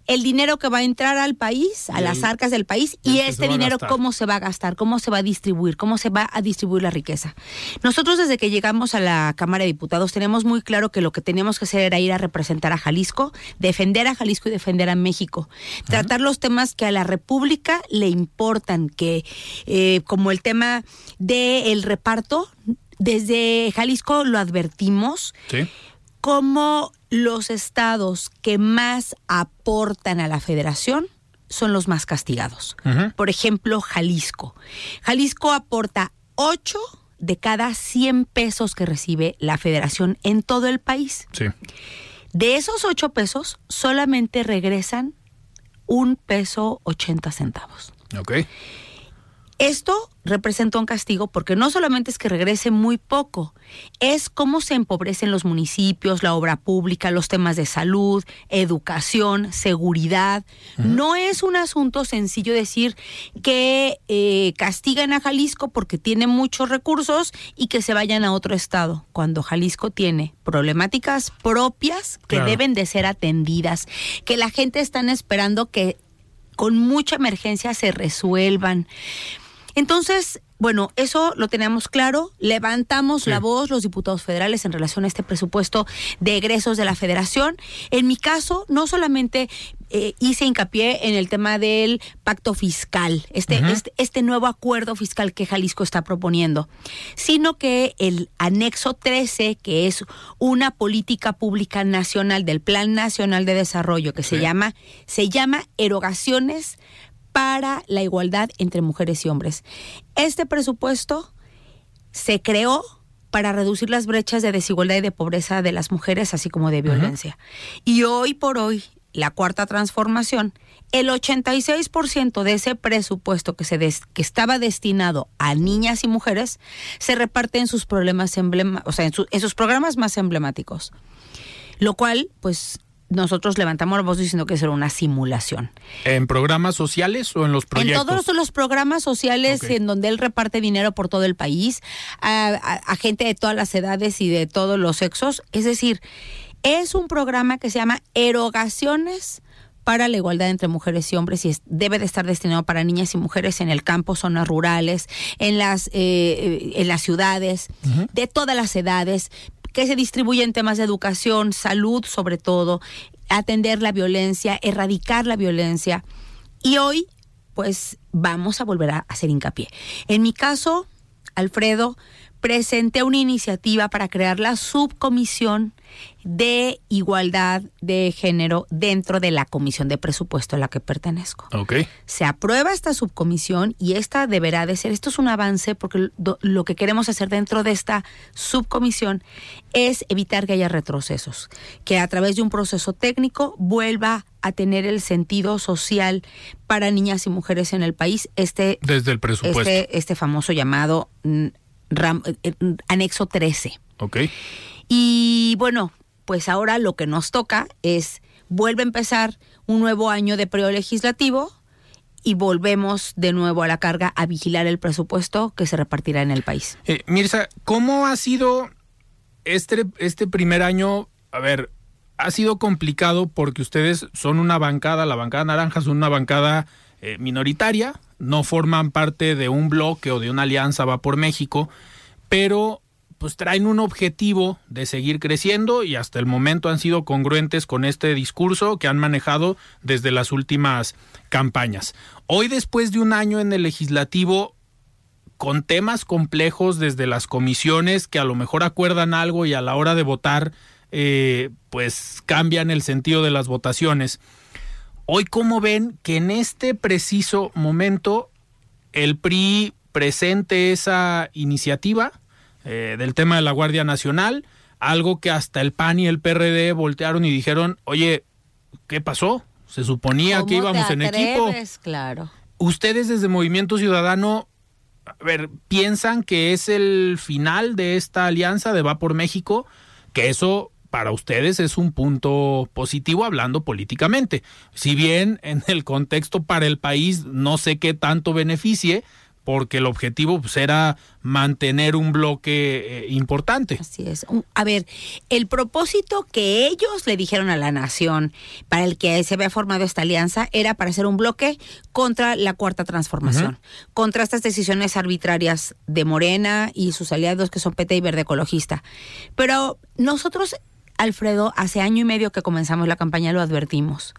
el dinero que va a entrar al país, a las arcas del país, y, este dinero cómo se va a gastar, cómo se va a distribuir, cómo se va a distribuir la riqueza. Nosotros desde que llegamos a la Cámara de Diputados tenemos muy claro que lo que teníamos que hacer era ir a representar a Jalisco, defender a Jalisco y defender a México, tratar los temas que a la República le importan, que eh, como el tema del reparto, desde Jalisco lo advertimos. Sí como los estados que más aportan a la federación son los más castigados. Por ejemplo, Jalisco. Jalisco aporta 8 de cada 100 pesos que recibe la federación en todo el país. Sí. De esos 8 pesos, solamente regresan un peso 80 centavos. Ok. Esto representa un castigo porque no solamente es que regrese muy poco, es cómo se empobrecen los municipios, la obra pública, los temas de salud, educación, seguridad. No es un asunto sencillo decir que eh, castigan a Jalisco porque tiene muchos recursos y que se vayan a otro estado, cuando Jalisco tiene problemáticas propias que deben de ser atendidas, que la gente está esperando que con mucha emergencia se resuelvan. Entonces, bueno, eso lo tenemos claro. Levantamos la voz los diputados federales en relación a este presupuesto de egresos de la federación. En mi caso, no solamente eh, hice hincapié en el tema del pacto fiscal, este, este, este, nuevo acuerdo fiscal que Jalisco está proponiendo, sino que el anexo 13, que es una política pública nacional del Plan Nacional de Desarrollo, que se llama, se llama erogaciones para la igualdad entre mujeres y hombres. Este presupuesto se creó para reducir las brechas de desigualdad y de pobreza de las mujeres, así como de violencia. Y hoy por hoy, la cuarta transformación, el 86% de ese presupuesto que, se que estaba destinado a niñas y mujeres se reparte en sus problemas emblema, o sea, en, en sus programas más emblemáticos. Lo cual, pues, nosotros levantamos la voz diciendo que eso era una simulación. ¿En programas sociales o en los proyectos? En todos los programas sociales en donde él reparte dinero por todo el país, a, gente de todas las edades y de todos los sexos. Es decir, es un programa que se llama Erogaciones para la igualdad entre mujeres y hombres y debe de estar destinado para niñas y mujeres en el campo, zonas rurales, en las, eh, en las ciudades, de todas las edades, que se distribuye en temas de educación, salud sobre todo, atender la violencia, erradicar la violencia. Y hoy, pues, vamos a volver a hacer hincapié. En mi caso, Alfredo, presenté una iniciativa para crear la subcomisión de igualdad de género dentro de la comisión de presupuesto a la que pertenezco. Se aprueba esta subcomisión y esta deberá de ser, esto es un avance porque lo, lo que queremos hacer dentro de esta subcomisión es evitar que haya retrocesos, que a través de un proceso técnico vuelva a tener el sentido social para niñas y mujeres en el país, este, Desde el presupuesto. este, este famoso llamado mm, ram- eh, eh, anexo 13. Ok. Y bueno, pues ahora lo que nos toca es, vuelve a empezar un nuevo año de periodo legislativo y volvemos de nuevo a la carga a vigilar el presupuesto que se repartirá en el país. Eh, Mirza, ¿cómo ha sido este, este primer año? A ver, ha sido complicado porque ustedes son una bancada, la bancada naranja es una bancada eh, minoritaria, no forman parte de un bloque o de una alianza va por México, pero pues traen un objetivo de seguir creciendo y hasta el momento han sido congruentes con este discurso que han manejado desde las últimas campañas. Hoy después de un año en el legislativo, con temas complejos desde las comisiones que a lo mejor acuerdan algo y a la hora de votar eh, pues cambian el sentido de las votaciones. Hoy cómo ven que en este preciso momento el PRI presente esa iniciativa eh, del tema de la Guardia Nacional, algo que hasta el PAN y el PRD voltearon y dijeron, oye, ¿qué pasó? Se suponía que ¿Cómo te íbamos en equipo? Claro. ustedes desde Movimiento Ciudadano, a ver, piensan que es el final de esta alianza de Va por México, que eso para ustedes es un punto positivo hablando políticamente. Si bien en el contexto para el país no sé qué tanto beneficie, porque el objetivo pues, era mantener un bloque eh, importante. Así es. A ver, el propósito que ellos le dijeron a la nación para el que se había formado esta alianza era para hacer un bloque contra la cuarta transformación, contra estas decisiones arbitrarias de Morena y sus aliados que son PT y Verde Ecologista. Pero nosotros Alfredo, hace año y medio que comenzamos la campaña lo advertimos.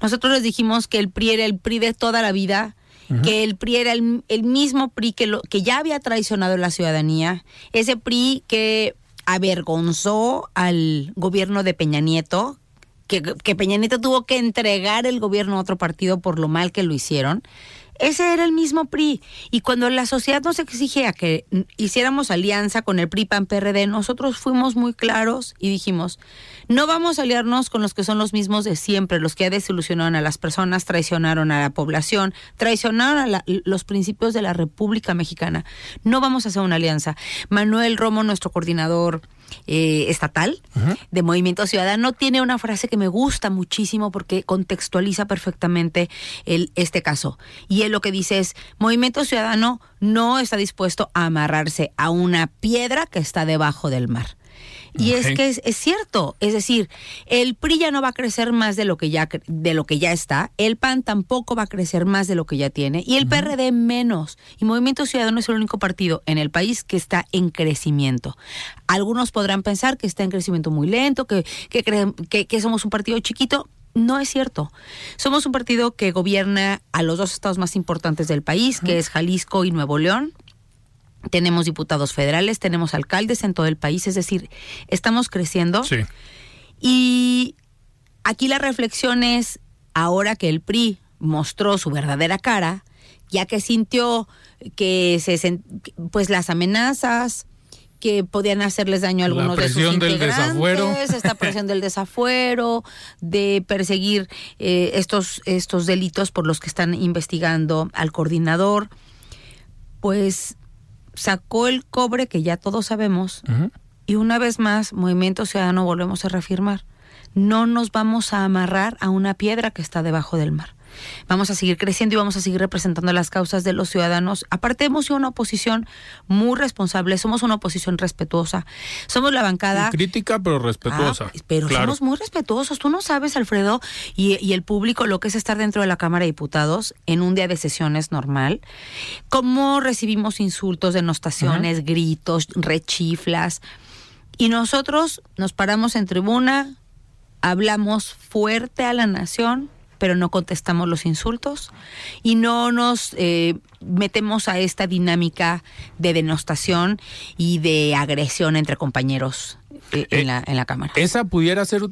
Nosotros les dijimos que el PRI era el PRI de toda la vida, que el PRI era el, el mismo PRI que, lo, que ya había traicionado a la ciudadanía, ese PRI que avergonzó al gobierno de Peña Nieto, que, que Peña Nieto tuvo que entregar el gobierno a otro partido por lo mal que lo hicieron. Ese era el mismo PRI. Y cuando la sociedad nos exigía que hiciéramos alianza con el PRI PAN PRD, nosotros fuimos muy claros y dijimos, no vamos a aliarnos con los que son los mismos de siempre, los que desilusionaron a las personas, traicionaron a la población, traicionaron a la- los principios de la República Mexicana. No vamos a hacer una alianza. Manuel Romo, nuestro coordinador eh, estatal de Movimiento Ciudadano, tiene una frase que me gusta muchísimo porque contextualiza perfectamente el, este caso. Y él lo que dice es, Movimiento Ciudadano no está dispuesto a amarrarse a una piedra que está debajo del mar. Y es que es, es cierto, es decir, el PRI ya no va a crecer más de lo que ya de lo que ya está, el PAN tampoco va a crecer más de lo que ya tiene y el PRD menos. Y Movimiento Ciudadano es el único partido en el país que está en crecimiento. Algunos podrán pensar que está en crecimiento muy lento, que que, creen- que, que somos un partido chiquito. No es cierto. Somos un partido que gobierna a los dos estados más importantes del país, que es Jalisco y Nuevo León. Tenemos diputados federales, tenemos alcaldes en todo el país, es decir, estamos creciendo. Sí. Y aquí la reflexión es, ahora que el PRI mostró su verdadera cara, ya que sintió que se pues las amenazas que podían hacerles daño a algunos de sus presión del integrantes, desafuero. <laughs> esta presión del desafuero, de perseguir eh, estos estos delitos por los que están investigando al coordinador, pues sacó el cobre que ya todos sabemos y una vez más, Movimiento Ciudadano volvemos a reafirmar, no nos vamos a amarrar a una piedra que está debajo del mar. Vamos a seguir creciendo y vamos a seguir representando las causas de los ciudadanos. Aparte, hemos sido una oposición muy responsable, somos una oposición respetuosa. Somos la bancada... Crítica, pero respetuosa. Ah, pero Claro. somos muy respetuosos. Tú no sabes, Alfredo, y, y el público lo que es estar dentro de la Cámara de Diputados en un día de sesiones normal. Cómo recibimos insultos, denostaciones, gritos, rechiflas. Y nosotros nos paramos en tribuna hablamos fuerte a la nación, pero no contestamos los insultos y no nos eh, metemos a esta dinámica de denostación y de agresión entre compañeros eh, en, Eh, la, en la Cámara. Esa pudiera ser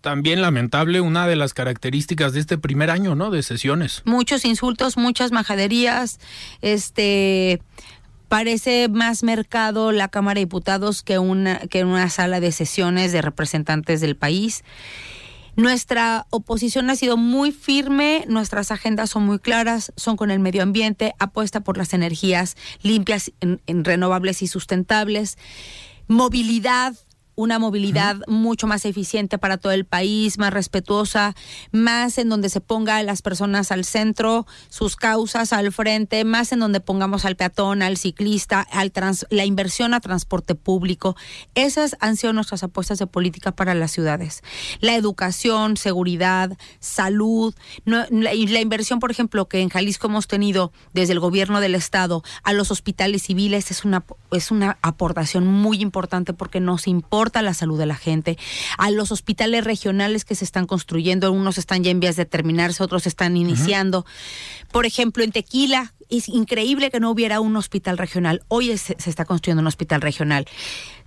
también lamentable una de las características de este primer año, ¿no? De sesiones. muchos insultos, muchas majaderías, este parece más mercado la Cámara de Diputados que una que una sala de sesiones de representantes del país. Nuestra oposición ha sido muy firme, nuestras agendas son muy claras, son con el medio ambiente, apuesta por las energías limpias, en- en renovables y sustentables, movilidad, una movilidad mucho más eficiente para todo el país, más respetuosa, más en donde se ponga a las personas al centro, sus causas al frente, más en donde pongamos al peatón, al ciclista, al trans- la inversión a transporte público. Esas han sido nuestras apuestas de política para las ciudades. La educación, seguridad, salud, no- la, y la inversión, por ejemplo, que en Jalisco hemos tenido desde el gobierno del estado a los hospitales civiles es una es una aportación muy importante porque nos importa la salud de la gente. A los hospitales regionales que se están construyendo, unos están ya en vías de terminarse, otros están iniciando. Por ejemplo, en Tequila es increíble que no hubiera un hospital regional. Hoy es- se está construyendo un hospital regional.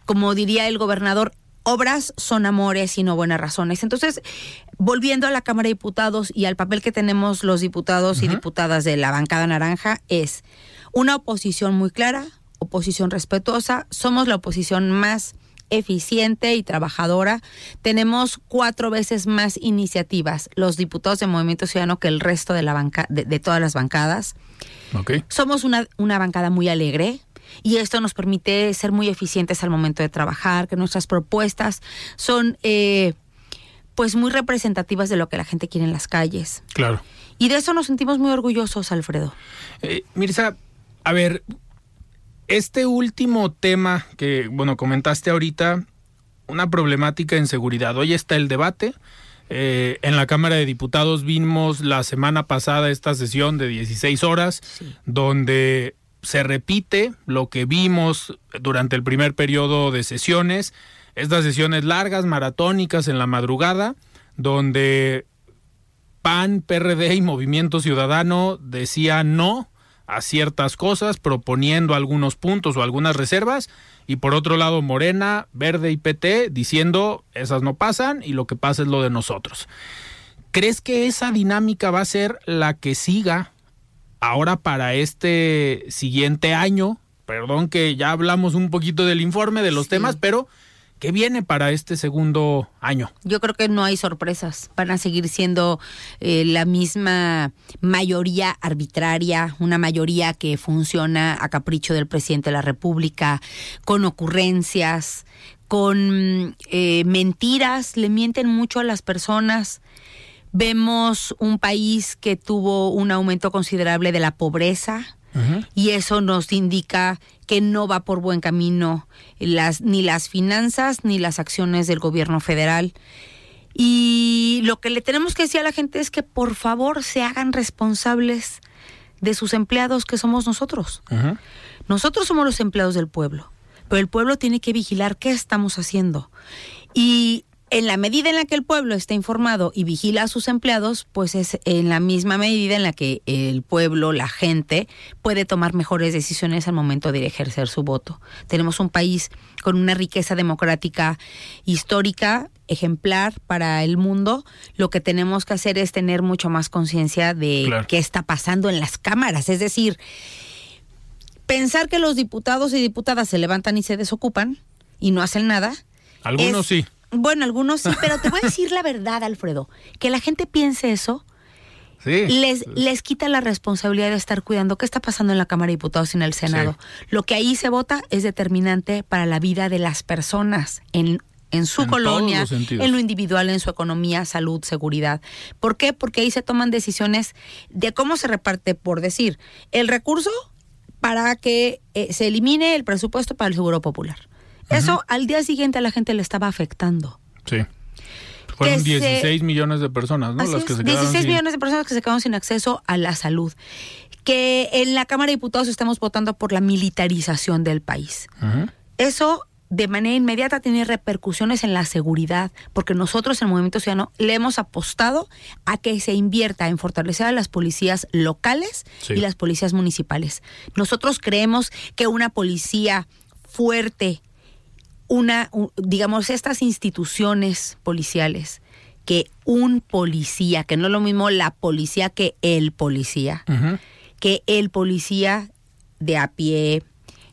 Como diría el gobernador, obras son amores y no buenas razones. Entonces, volviendo a la Cámara de Diputados y al papel que tenemos los diputados y diputadas de la bancada naranja, es una oposición muy clara, oposición respetuosa, somos la oposición más eficiente y trabajadora. Tenemos cuatro veces más iniciativas los diputados de Movimiento Ciudadano que el resto de la banca, de, de todas las bancadas. Somos una, una bancada muy alegre y esto nos permite ser muy eficientes al momento de trabajar, que nuestras propuestas son eh, pues muy representativas de lo que la gente quiere en las calles. Claro. Y de eso nos sentimos muy orgullosos, Alfredo. Eh, Mirza, a ver, este último tema que, bueno, comentaste ahorita, una problemática en seguridad. Hoy está el debate. Eh, en la Cámara de Diputados vimos la semana pasada esta sesión de 16 horas, donde se repite lo que vimos durante el primer periodo de sesiones, estas sesiones largas, maratónicas en la madrugada, donde PAN, PRD y Movimiento Ciudadano decían no a ciertas cosas, proponiendo algunos puntos o algunas reservas, y por otro lado Morena, Verde y PT diciendo esas no pasan y lo que pasa es lo de nosotros. ¿Crees que esa dinámica va a ser la que siga ahora para este siguiente año? Perdón que ya hablamos un poquito del informe, de los temas, pero ¿qué viene para este segundo año? Yo creo que no hay sorpresas. Van a seguir siendo eh, la misma mayoría arbitraria, una mayoría que funciona a capricho del presidente de la República, con ocurrencias, con eh, mentiras, le mienten mucho a las personas. Vemos un país que tuvo un aumento considerable de la pobreza, y eso nos indica que no va por buen camino las, ni las finanzas ni las acciones del gobierno federal. Y lo que le tenemos que decir a la gente es que por favor se hagan responsables de sus empleados que somos nosotros. Nosotros somos los empleados del pueblo, pero el pueblo tiene que vigilar qué estamos haciendo. Y en la medida en la que el pueblo está informado y vigila a sus empleados, pues es en la misma medida en la que el pueblo, la gente, puede tomar mejores decisiones al momento de ejercer su voto. Tenemos un país con una riqueza democrática histórica, ejemplar para el mundo. Lo que tenemos que hacer es tener mucho más conciencia de Claro. qué está pasando en las cámaras. Es decir, pensar que los diputados y diputadas se levantan y se desocupan y no hacen nada. Algunos es- sí. Bueno, algunos sí, pero te voy a <laughs> decir la verdad, Alfredo. Que la gente piense eso Sí. les, les quita la responsabilidad de estar cuidando qué está pasando en la Cámara de Diputados y en el Senado. Lo que ahí se vota es determinante para la vida de las personas en, en su En colonia, en lo individual, en su economía, salud, seguridad. ¿Por qué? Porque ahí se toman decisiones de cómo se reparte, por decir, el recurso para que eh, se elimine el presupuesto para el Seguro Popular. Eso al día siguiente a la gente le estaba afectando. Sí. Fueron Que se- 16 millones de personas, ¿no? Así Las es, que se quedaron 16 sin- millones de personas que se quedaron sin acceso a la salud. Que en la Cámara de Diputados estamos votando por la militarización del país. Eso de manera inmediata tiene repercusiones en la seguridad, porque nosotros en el Movimiento Ciudadano le hemos apostado a que se invierta en fortalecer a las policías locales Sí. y las policías municipales. Nosotros creemos que una policía fuerte, una, digamos, estas instituciones policiales, que un policía, que no es lo mismo la policía que el policía, que el policía de a pie,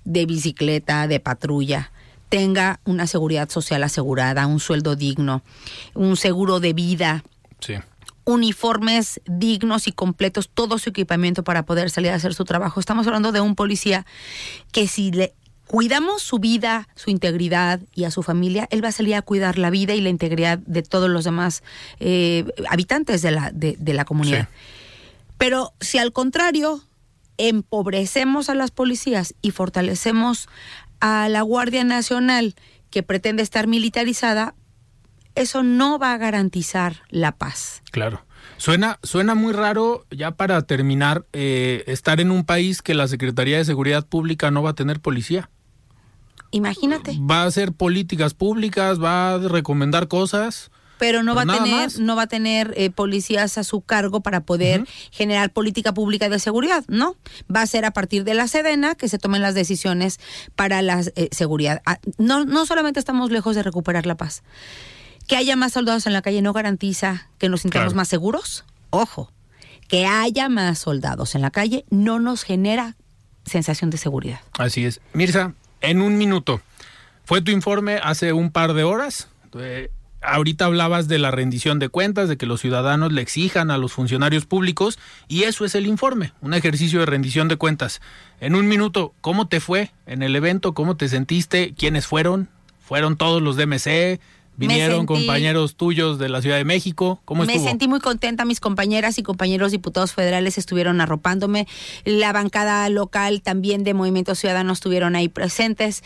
de bicicleta, de patrulla, tenga una seguridad social asegurada, un sueldo digno, un seguro de vida, Sí. uniformes dignos y completos, todo su equipamiento para poder salir a hacer su trabajo. Estamos hablando de un policía que si le cuidamos su vida, su integridad y a su familia, él va a salir a cuidar la vida y la integridad de todos los demás eh, habitantes de la, de, de la comunidad. Pero si al contrario empobrecemos a las policías y fortalecemos a la Guardia Nacional que pretende estar militarizada, eso no va a garantizar la paz. Claro. Suena, suena muy raro, ya para terminar, eh, estar en un país que la Secretaría de Seguridad Pública no va a tener policía. Imagínate. Va a hacer políticas públicas, va a recomendar cosas. Pero no va a tener, más. no va a tener eh, policías a su cargo para poder generar política pública de seguridad, ¿no? Va a ser a partir de la Sedena que se tomen las decisiones para la eh, seguridad. Ah, No, no solamente estamos lejos de recuperar la paz. Que haya más soldados en la calle no garantiza que nos sintamos Claro. más seguros. Ojo, que haya más soldados en la calle no nos genera sensación de seguridad. Así es. Mirza, en un minuto. Fue tu informe hace un par de horas. Eh, ahorita hablabas de la rendición de cuentas, de que los ciudadanos le exijan a los funcionarios públicos, y eso es el informe, un ejercicio de rendición de cuentas. En un minuto, ¿cómo te fue en el evento? ¿Cómo te sentiste? ¿Quiénes fueron? ¿Fueron todos los de MC? ¿Vinieron sentí- compañeros tuyos de la Ciudad de México? ¿Cómo Me estuvo? sentí muy contenta, mis compañeras y compañeros diputados federales estuvieron arropándome, la bancada local también de Movimiento Ciudadano estuvieron ahí presentes,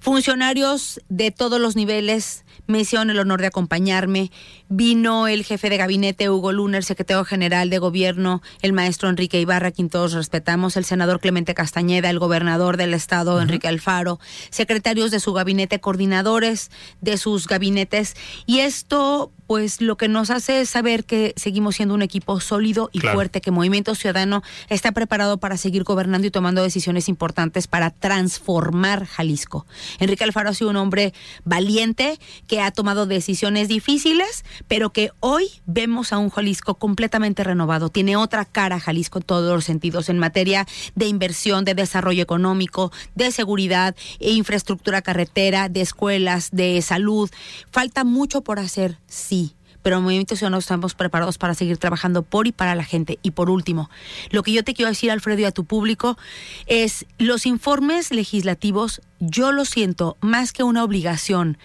funcionarios de todos los niveles me hicieron el honor de acompañarme, vino el jefe de gabinete Hugo Luner, secretario general de gobierno, el maestro Enrique Ibarra, quien todos respetamos, el senador Clemente Castañeda, el gobernador del estado Enrique Alfaro, secretarios de su gabinete, coordinadores de sus gabinetes, y esto pues lo que nos hace es saber que seguimos siendo un equipo sólido y Claro. fuerte, que Movimiento Ciudadano está preparado para seguir gobernando y tomando decisiones importantes para transformar Jalisco. Enrique Alfaro ha sido un hombre valiente que ha tomado decisiones difíciles, pero que hoy vemos a un Jalisco completamente renovado. Tiene otra cara Jalisco en todos los sentidos, en materia de inversión, de desarrollo económico, de seguridad, e infraestructura carretera, de escuelas, de salud. Falta mucho por hacer, sí. Pero en Movimiento Ciudadano estamos preparados para seguir trabajando por y para la gente. Y por último, lo que yo te quiero decir, Alfredo, y a tu público, es los informes legislativos, yo lo siento más que una obligación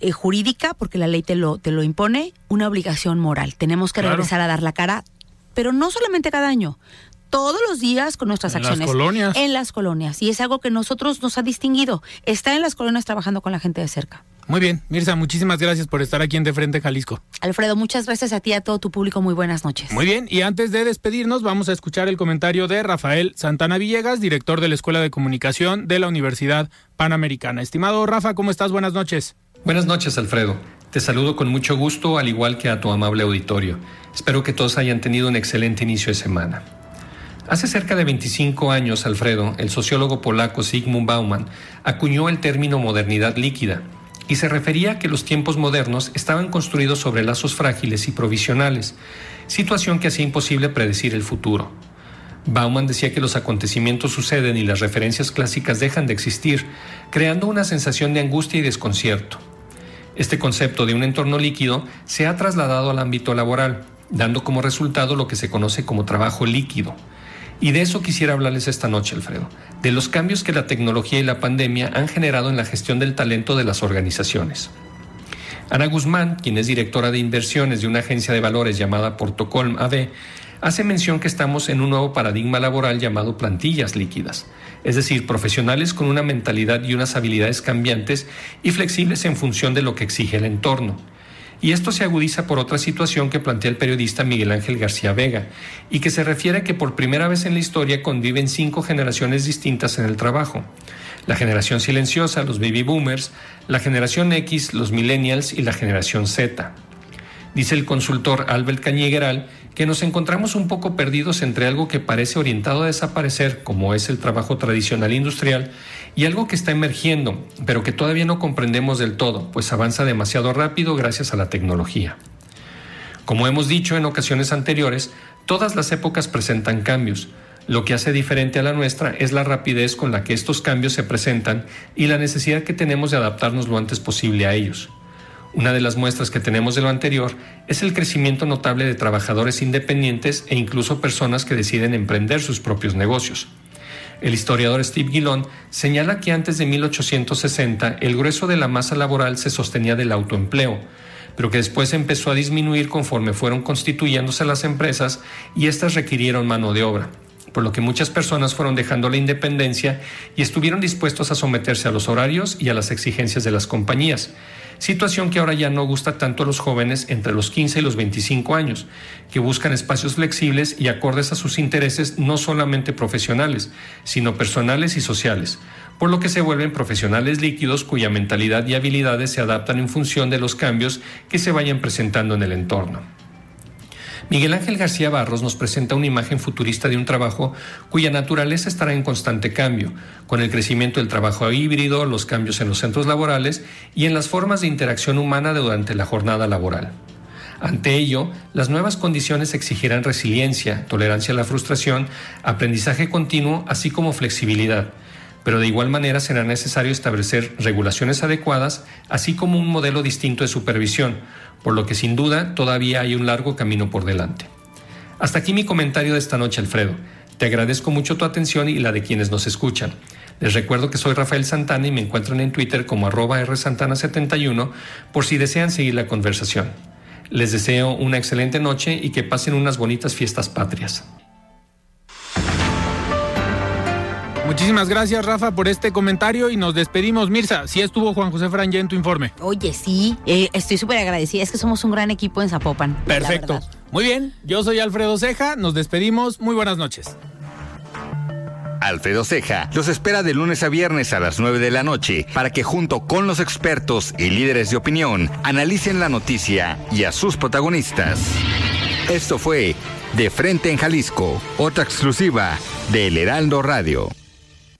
eh, jurídica, porque la ley te lo, te lo impone, una obligación moral. Tenemos que Claro. regresar a dar la cara, pero no solamente cada año, todos los días con nuestras En las acciones. colonias. En las colonias. Y es algo que nosotros nos ha distinguido. Está en las colonias trabajando con la gente de cerca. Muy bien, Mirza, muchísimas gracias por estar aquí en De Frente Jalisco. Alfredo, muchas gracias a ti y a todo tu público. Muy buenas noches. Muy bien, y antes de despedirnos, vamos a escuchar el comentario de Rafael Santana Villegas, director de la Escuela de Comunicación de la Universidad Panamericana. Estimado Rafa, ¿cómo estás? Buenas noches. Buenas noches, Alfredo. Te saludo con mucho gusto, al igual que a tu amable auditorio. Espero que todos hayan tenido un excelente inicio de semana. Hace cerca de 25 años, Alfredo, el sociólogo polaco Zygmunt Bauman acuñó el término modernidad líquida y se refería a que los tiempos modernos estaban construidos sobre lazos frágiles y provisionales, situación que hacía imposible predecir el futuro. Bauman decía que los acontecimientos suceden y las referencias clásicas dejan de existir, creando una sensación de angustia y desconcierto. Este concepto de un entorno líquido se ha trasladado al ámbito laboral, dando como resultado lo que se conoce como trabajo líquido. Y de eso quisiera hablarles esta noche, Alfredo, de los cambios que la tecnología y la pandemia han generado en la gestión del talento de las organizaciones. Ana Guzmán, quien es directora de inversiones de una agencia de valores llamada Portocolm AB, hace mención que estamos en un nuevo paradigma laboral llamado plantillas líquidas, es decir, profesionales con una mentalidad y unas habilidades cambiantes y flexibles en función de lo que exige el entorno. Y esto se agudiza por otra situación que plantea el periodista Miguel Ángel García Vega, y que se refiere a que por primera vez en la historia conviven cinco generaciones distintas en el trabajo. la generación silenciosa, los baby boomers, la generación X, los millennials y la generación Z. Dice el consultor Albert Cañigueral que nos encontramos un poco perdidos entre algo que parece orientado a desaparecer, como es el trabajo tradicional industrial, y algo que está emergiendo, pero que todavía no comprendemos del todo, pues avanza demasiado rápido gracias a la tecnología. Como hemos dicho en ocasiones anteriores, todas las épocas presentan cambios. Lo que hace diferente a la nuestra es la rapidez con la que estos cambios se presentan y la necesidad que tenemos de adaptarnos lo antes posible a ellos. Una de las muestras que tenemos de lo anterior es el crecimiento notable de trabajadores independientes e incluso personas que deciden emprender sus propios negocios. El historiador Steve Gillon señala que antes de 1860 el grueso de la masa laboral se sostenía del autoempleo, pero que después empezó a disminuir conforme fueron constituyéndose las empresas y éstas requirieron mano de obra por lo que muchas personas fueron dejando la independencia y estuvieron dispuestos a someterse a los horarios y a las exigencias de las compañías, situación que ahora ya no gusta tanto a los jóvenes entre los 15 y los 25 años, que buscan espacios flexibles y acordes a sus intereses no solamente profesionales, sino personales y sociales, por lo que se vuelven profesionales líquidos cuya mentalidad y habilidades se adaptan en función de los cambios que se vayan presentando en el entorno. Miguel Ángel García Barros nos presenta una imagen futurista de un trabajo cuya naturaleza estará en constante cambio, con el crecimiento del trabajo híbrido, los cambios en los centros laborales y en las formas de interacción humana durante la jornada laboral. Ante ello, las nuevas condiciones exigirán resiliencia, tolerancia a la frustración, aprendizaje continuo, así como flexibilidad. Pero de igual manera será necesario establecer regulaciones adecuadas, así como un modelo distinto de supervisión, por lo que sin duda todavía hay un largo camino por delante. Hasta aquí mi comentario de esta noche, Alfredo. Te agradezco mucho tu atención y la de quienes nos escuchan. Les recuerdo que soy Rafael Santana y me encuentran en Twitter como arroba rsantana71 por si desean seguir la conversación. Les deseo una excelente noche y que pasen unas bonitas fiestas patrias. Muchísimas gracias, Rafa, por este comentario y nos despedimos. Mirza, si estuvo Juan José Fran ya en tu informe. Oye, sí, eh, estoy súper agradecida. Es que somos un gran equipo en Zapopan. Perfecto. Muy bien, yo soy Alfredo Ceja, nos despedimos. Muy buenas noches. Alfredo Ceja los espera de lunes a viernes a las 9 de la noche para que junto con los expertos y líderes de opinión analicen la noticia y a sus protagonistas. Esto fue De Frente en Jalisco, otra exclusiva de El Heraldo Radio.